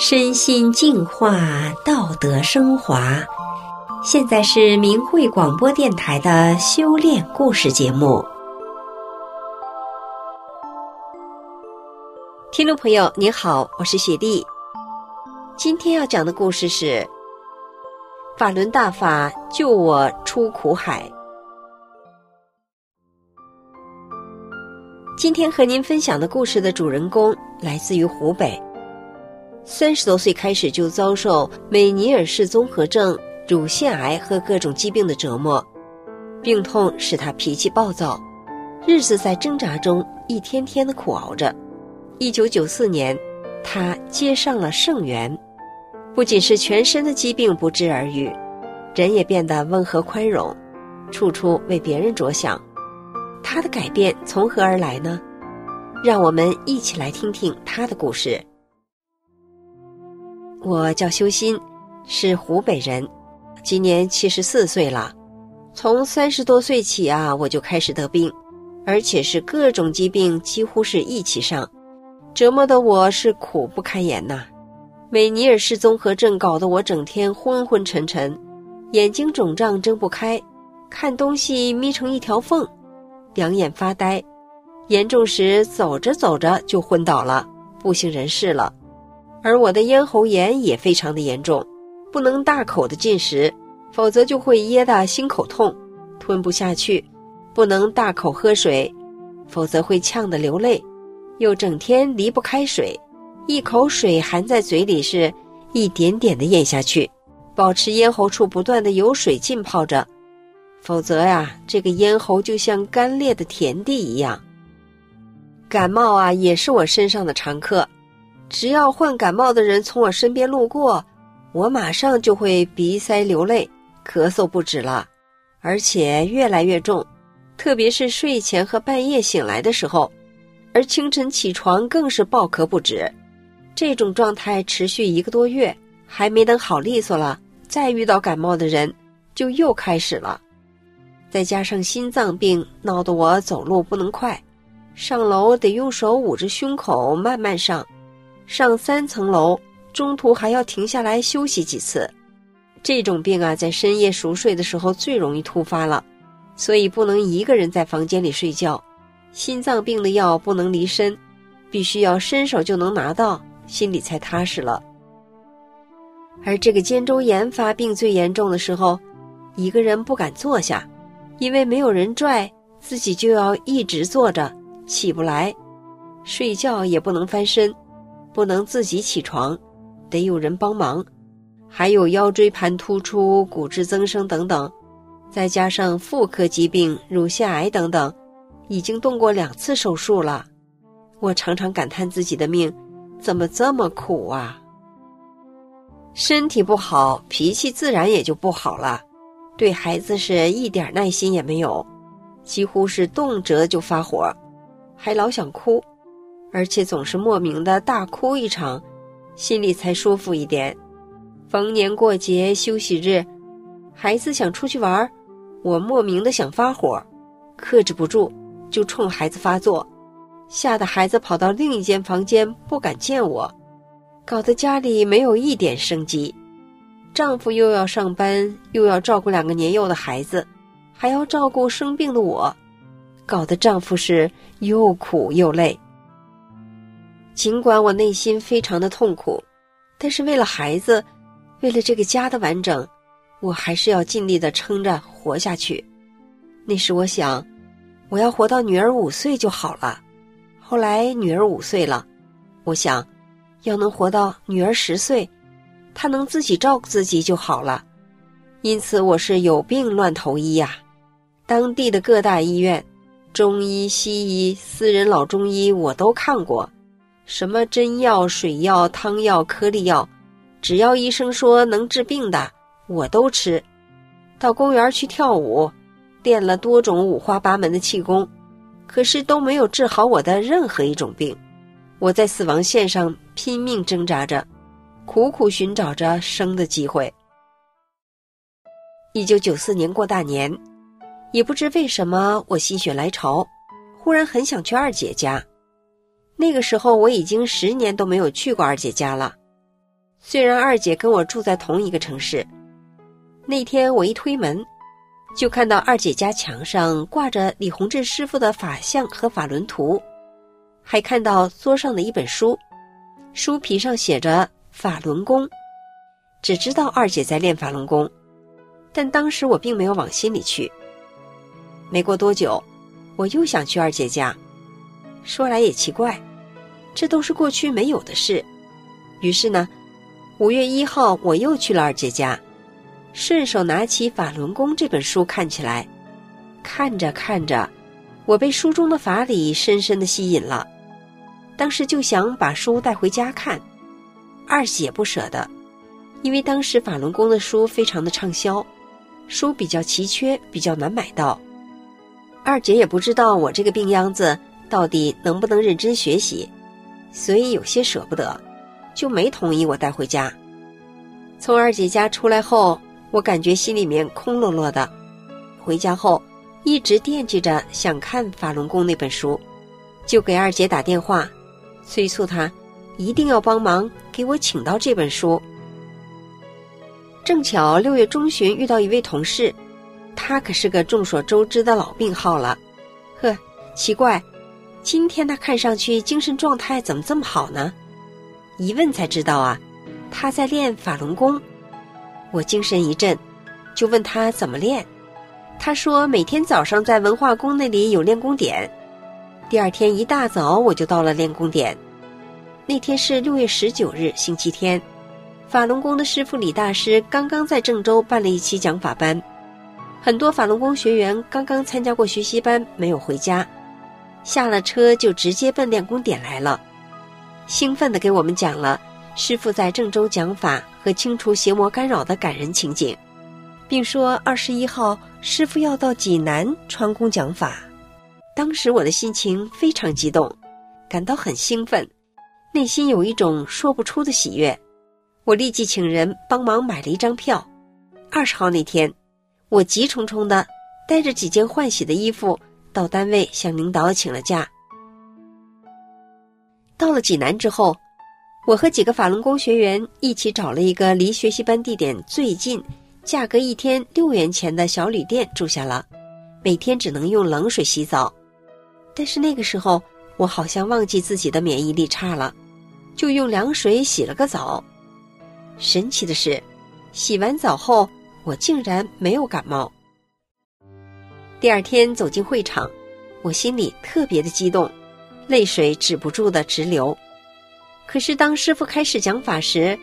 身心净化，道德升华。现在是明慧广播电台的修炼故事节目。听众朋友，您好，我是雪莉。今天要讲的故事是“法轮大法救我出苦海”。今天和您分享的故事的主人公来自于湖北。三十多岁开始就遭受美尼尔氏综合症、乳腺癌和各种疾病的折磨，病痛使他脾气暴躁，日子在挣扎中一天天的苦熬着。一九九四年，他接上了圣元，不仅是全身的疾病不治而愈，人也变得温和宽容，处处为别人着想。他的改变从何而来呢？让我们一起来听听他的故事。我叫修心，是湖北人，今年七十四岁了。从三十多岁起啊，我就开始得病，而且是各种疾病几乎是一起上，折磨的我是苦不堪言呐。美尼尔氏综合症搞得我整天昏昏沉沉，眼睛肿胀睁不开，看东西眯成一条缝，两眼发呆，严重时走着走着就昏倒了，不省人事了。而我的咽喉炎也非常的严重，不能大口的进食，否则就会噎得心口痛，吞不下去；不能大口喝水，否则会呛得流泪；又整天离不开水，一口水含在嘴里是一点点的咽下去，保持咽喉处不断的有水浸泡着，否则呀，这个咽喉就像干裂的田地一样。感冒啊，也是我身上的常客。只要患感冒的人从我身边路过，我马上就会鼻塞流泪、咳嗽不止了，而且越来越重。特别是睡前和半夜醒来的时候，而清晨起床更是暴咳不止。这种状态持续一个多月，还没等好利索了，再遇到感冒的人就又开始了。再加上心脏病，闹得我走路不能快，上楼得用手捂着胸口慢慢上。上三层楼，中途还要停下来休息几次。这种病啊，在深夜熟睡的时候最容易突发了，所以不能一个人在房间里睡觉。心脏病的药不能离身，必须要伸手就能拿到，心里才踏实了。而这个肩周炎发病最严重的时候，一个人不敢坐下，因为没有人拽，自己就要一直坐着，起不来，睡觉也不能翻身。不能自己起床，得有人帮忙，还有腰椎盘突出、骨质增生等等，再加上妇科疾病、乳腺癌等等，已经动过两次手术了。我常常感叹自己的命怎么这么苦啊！身体不好，脾气自然也就不好了，对孩子是一点耐心也没有，几乎是动辄就发火，还老想哭。而且总是莫名的大哭一场，心里才舒服一点。逢年过节、休息日，孩子想出去玩，我莫名的想发火，克制不住就冲孩子发作，吓得孩子跑到另一间房间不敢见我，搞得家里没有一点生机。丈夫又要上班，又要照顾两个年幼的孩子，还要照顾生病的我，搞得丈夫是又苦又累。尽管我内心非常的痛苦，但是为了孩子，为了这个家的完整，我还是要尽力的撑着活下去。那时我想，我要活到女儿五岁就好了。后来女儿五岁了，我想，要能活到女儿十岁，她能自己照顾自己就好了。因此我是有病乱投医呀，当地的各大医院，中医、西医、私人老中医我都看过。什么针药、水药、汤药、颗粒药，只要医生说能治病的，我都吃。到公园去跳舞，练了多种五花八门的气功，可是都没有治好我的任何一种病。我在死亡线上拼命挣扎着，苦苦寻找着生的机会。一九九四年过大年，也不知为什么，我心血来潮，忽然很想去二姐家。那个时候我已经十年都没有去过二姐家了，虽然二姐跟我住在同一个城市，那天我一推门，就看到二姐家墙上挂着李洪志师傅的法相和法轮图，还看到桌上的一本书，书皮上写着法轮功。只知道二姐在练法轮功，但当时我并没有往心里去。没过多久，我又想去二姐家。说来也奇怪，这都是过去没有的事。于是呢，五月一号我又去了二姐家，顺手拿起《法轮功》这本书看起来。看着看着，我被书中的法理深深的吸引了。当时就想把书带回家看，二姐不舍得。因为当时法轮功的书非常的畅销，书比较奇缺，比较难买到。二姐也不知道我这个病秧子到底能不能认真学习，所以有些舍不得，就没同意我带回家。从二姐家出来后，我感觉心里面空落落的。回家后一直惦记着想看法轮功那本书，就给二姐打电话，催促她一定要帮忙给我请到这本书。正巧六月中旬遇到一位同事，他可是个众所周知的老病号了。呵，奇怪，今天他看上去精神状态怎么这么好呢？一问才知道啊，他在练法轮功。我精神一振，就问他怎么练。他说每天早上在文化宫那里有练功点。第二天一大早我就到了练功点。那天是六月十九日，星期天。法轮功的师傅李大师刚刚在郑州办了一期讲法班，很多法轮功学员刚刚参加过学习班，没有回家，下了车就直接奔练功点来了，兴奋地给我们讲了师傅在郑州讲法和清除邪魔干扰的感人情景，并说二十一号师傅要到济南传功讲法。当时我的心情非常激动，感到很兴奋，内心有一种说不出的喜悦。我立即请人帮忙买了一张票。二十号那天，我急匆匆的带着几件换洗的衣服到单位向领导请了假。到了济南之后，我和几个法轮功学员一起找了一个离学习班地点最近、价格一天六元钱的小旅店住下了，每天只能用冷水洗澡。但是那个时候，我好像忘记自己的免疫力差了，就用凉水洗了个澡。神奇的是，洗完澡后我竟然没有感冒。第二天走进会场，我心里特别的激动，泪水止不住的直流。可是当师傅开始讲法时，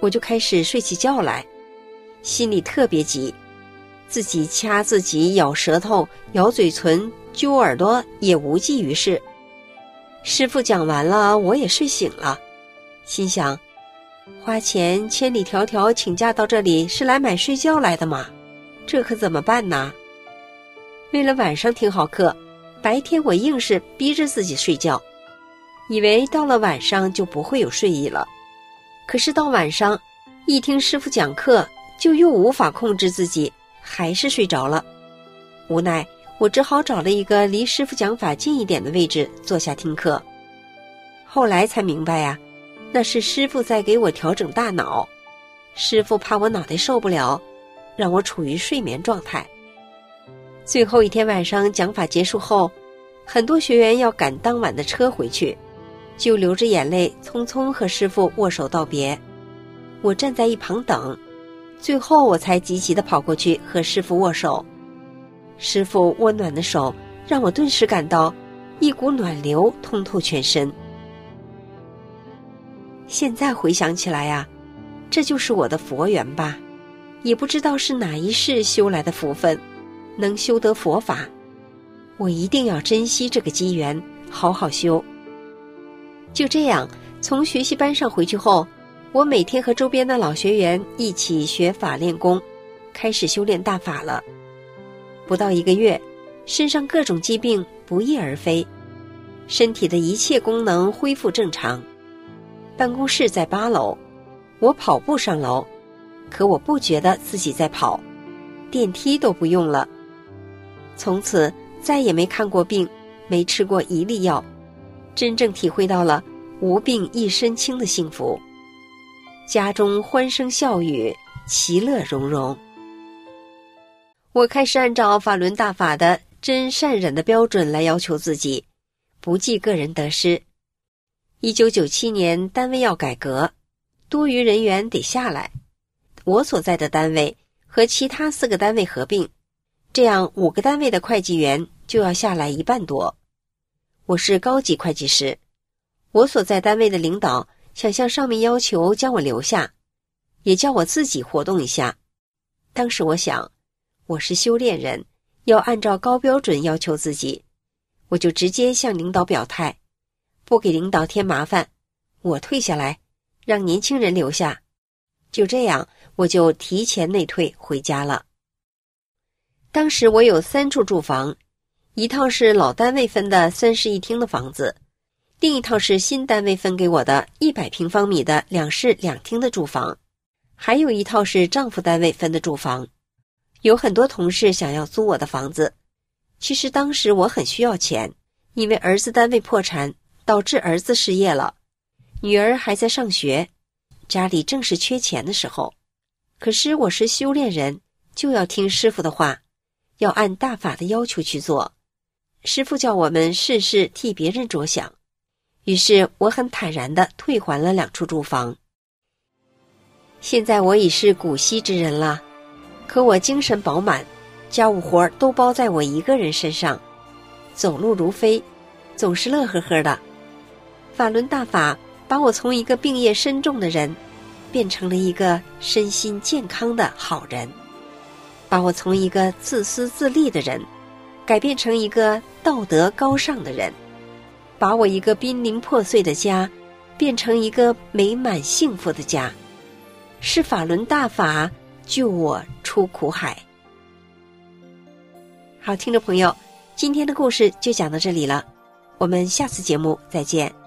我就开始睡起觉来，心里特别急，自己掐自己，咬舌头，咬嘴唇，揪耳朵也无济于事。师傅讲完了，我也睡醒了，心想。花钱千里迢迢请假到这里是来买睡觉来的吗？这可怎么办呢？为了晚上听好课，白天我硬是逼着自己睡觉，以为到了晚上就不会有睡意了。可是到晚上，一听师傅讲课，就又无法控制自己，还是睡着了。无奈，我只好找了一个离师傅讲法近一点的位置坐下听课。后来才明白呀。那是师傅在给我调整大脑，师傅怕我脑袋受不了，让我处于睡眠状态。最后一天晚上讲法结束后，很多学员要赶当晚的车回去，就流着眼泪匆匆和师傅握手道别。我站在一旁等，最后我才急急的跑过去和师傅握手。师傅温暖的手让我顿时感到一股暖流通透全身。现在回想起来呀，这就是我的佛缘吧，也不知道是哪一世修来的福分，能修得佛法，我一定要珍惜这个机缘，好好修。就这样，从学习班上回去后，我每天和周边的老学员一起学法练功，开始修炼大法了。不到一个月，身上各种疾病不翼而飞，身体的一切功能恢复正常。办公室在八楼，我跑步上楼，可我不觉得自己在跑，电梯都不用了。从此再也没看过病，没吃过一粒药，真正体会到了无病一身轻的幸福。家中欢声笑语，其乐融融。我开始按照法轮大法的真善忍的标准来要求自己，不计个人得失。一九九七年，单位要改革，多余人员得下来。我所在的单位和其他四个单位合并，这样五个单位的会计员就要下来一半多。我是高级会计师，我所在单位的领导想向上面要求将我留下，也叫我自己活动一下。当时我想，我是修炼人，要按照高标准要求自己，我就直接向领导表态。不给领导添麻烦，我退下来，让年轻人留下。就这样，我就提前内退回家了。当时我有三处住房，一套是老单位分的三室一厅的房子，另一套是新单位分给我的一百平方米的两室两厅的住房，还有一套是丈夫单位分的住房。有很多同事想要租我的房子，其实当时我很需要钱，因为儿子单位破产。导致儿子失业了，女儿还在上学，家里正是缺钱的时候。可是我是修炼人，就要听师傅的话，要按大法的要求去做。师傅叫我们事事替别人着想，于是我很坦然的退还了两处住房。现在我已是古稀之人了，可我精神饱满，家务活都包在我一个人身上，走路如飞，总是乐呵呵的。法轮大法把我从一个病业深重的人，变成了一个身心健康的好人；把我从一个自私自利的人，改变成一个道德高尚的人；把我一个濒临破碎的家，变成一个美满幸福的家。是法轮大法救我出苦海。好，听众朋友，今天的故事就讲到这里了，我们下次节目再见。